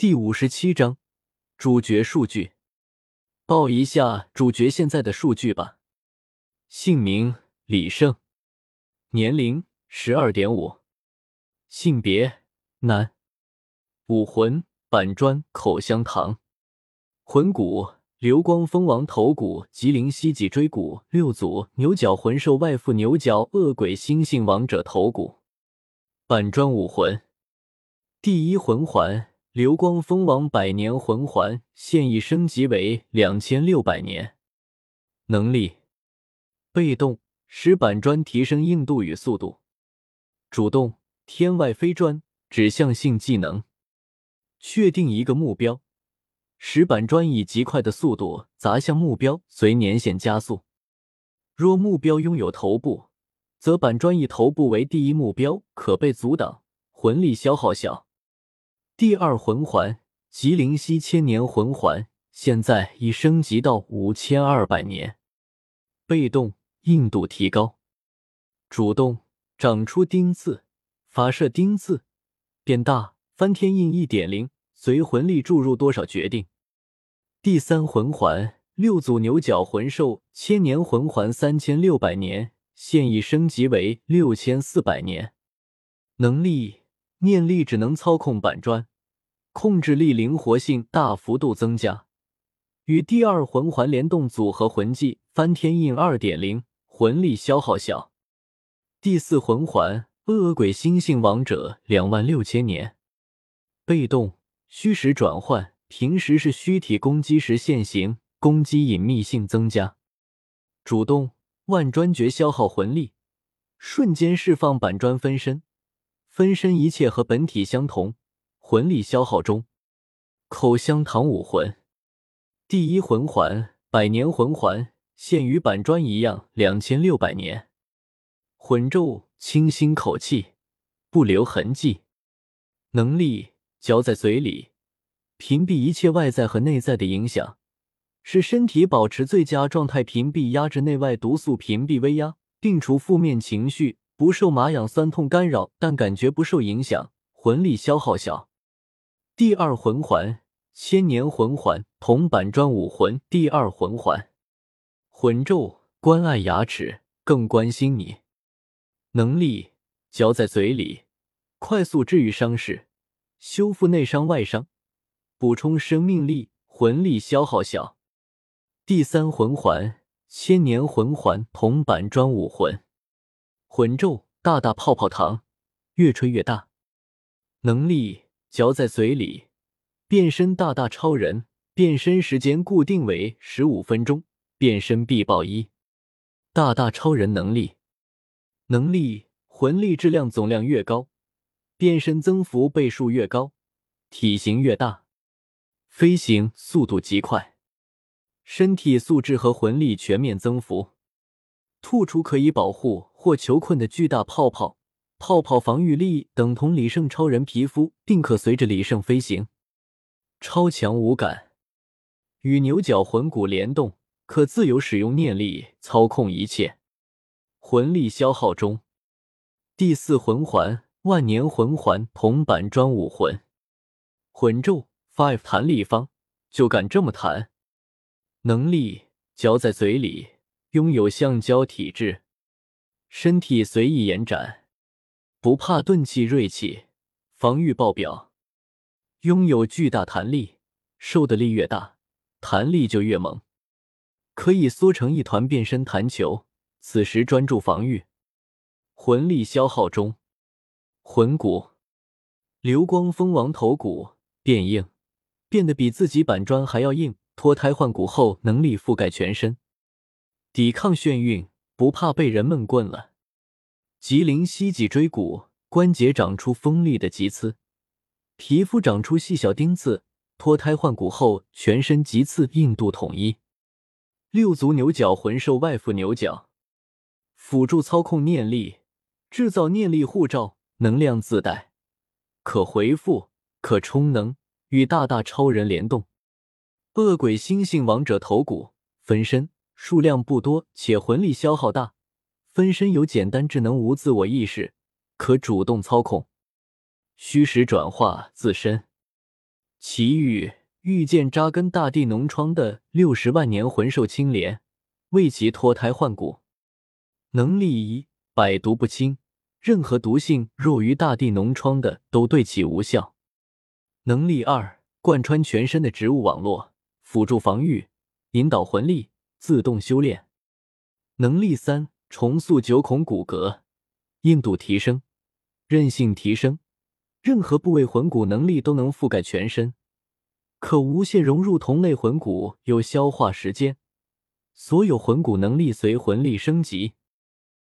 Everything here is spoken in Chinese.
第五十七章主角数据。报一下主角现在的数据吧。姓名：李胜，年龄：十二点五，性别：男，武魂：板砖、口香糖，魂骨：流光蜂王头骨、吉灵犀脊椎骨、六组牛角魂兽外附牛角恶鬼猩猩王者头骨，板砖武魂，第一魂环。流光蜂王百年魂环现已升级为两千六百年。能力：被动，石板砖提升硬度与速度；主动，天外飞砖，指向性技能。确定一个目标，石板砖以极快的速度砸向目标，随年限加速。若目标拥有头部，则板砖以头部为第一目标，可被阻挡，魂力消耗小。第二魂环吉灵犀千年魂环现在已升级到五千二百年。被动硬度提高，主动长出钉刺，发射钉刺变大，翻天印一点零，随魂力注入多少决定。第三魂环六组牛角魂兽千年魂环三千六百年，现已升级为六千四百年。能力念力只能操控板砖。控制力灵活性大幅度增加，与第二魂环联动组合魂技翻天印二点零，魂力消耗小。第四魂环恶鬼猩猩王者两万六千年，被动虚实转换，平时是虚体攻击时现形，攻击隐秘性增加。主动万砖诀消耗魂力，瞬间释放板砖分身，分身一切和本体相同。魂力消耗中，口香糖武魂，第一魂环百年魂环，现与板砖一样两千六百年。魂咒清新口气，不留痕迹。能力嚼在嘴里，屏蔽一切外在和内在的影响，使身体保持最佳状态，屏蔽压制内外毒素，屏蔽威压，并除负面情绪，不受麻痒酸痛干扰，但感觉不受影响。魂力消耗小。第二魂环，千年魂环，铜板砖武魂。第二魂环，魂咒，关爱牙齿，更关心你。能力，嚼在嘴里，快速治愈伤势，修复内伤外伤，补充生命力，魂力消耗小。第三魂环，千年魂环，铜板砖武魂。魂咒，大大泡泡糖，越吹越大。能力。嚼在嘴里，变身大大超人，变身时间固定为十五分钟，变身必爆一。大大超人能力，能力魂力质量总量越高，变身增幅倍数越高，体型越大，飞行速度极快，身体素质和魂力全面增幅，吐出可以保护或囚困的巨大泡泡。泡泡防御力等同李胜超人皮肤，并可随着李胜飞行。超强五感，与牛角魂骨联动，可自由使用念力操控一切。魂力消耗中。第四魂环万年魂环铜板砖武魂。魂咒 Five 弹力方，就敢这么弹。能力嚼在嘴里，拥有橡胶体质，身体随意延展。不怕钝器锐器，防御爆表，拥有巨大弹力，受的力越大，弹力就越猛，可以缩成一团变身弹球。此时专注防御，魂力消耗中。魂骨，流光蜂王头骨变硬，变得比自己板砖还要硬。脱胎换骨后，能力覆盖全身，抵抗眩晕，不怕被人闷棍了。吉灵犀脊椎骨关节长出锋利的棘刺，皮肤长出细小钉刺。脱胎换骨后，全身棘刺硬度统一。六足牛角魂兽外附牛角，辅助操控念力，制造念力护罩，能量自带，可回复，可充能，与大大超人联动。恶鬼猩猩王者头骨分身数量不多，且魂力消耗大。分身有简单智能，无自我意识，可主动操控。虚实转化自身，奇遇遇见扎根大地脓疮的六十万年魂兽青莲，为其脱胎换骨。能力一：百毒不侵，任何毒性弱于大地脓疮的都对其无效。能力二：贯穿全身的植物网络，辅助防御，引导魂力，自动修炼。能力三：重塑九孔骨骼，硬度提升，韧性提升。任何部位魂骨能力都能覆盖全身，可无限融入同类魂骨，有消化时间。所有魂骨能力随魂力升级。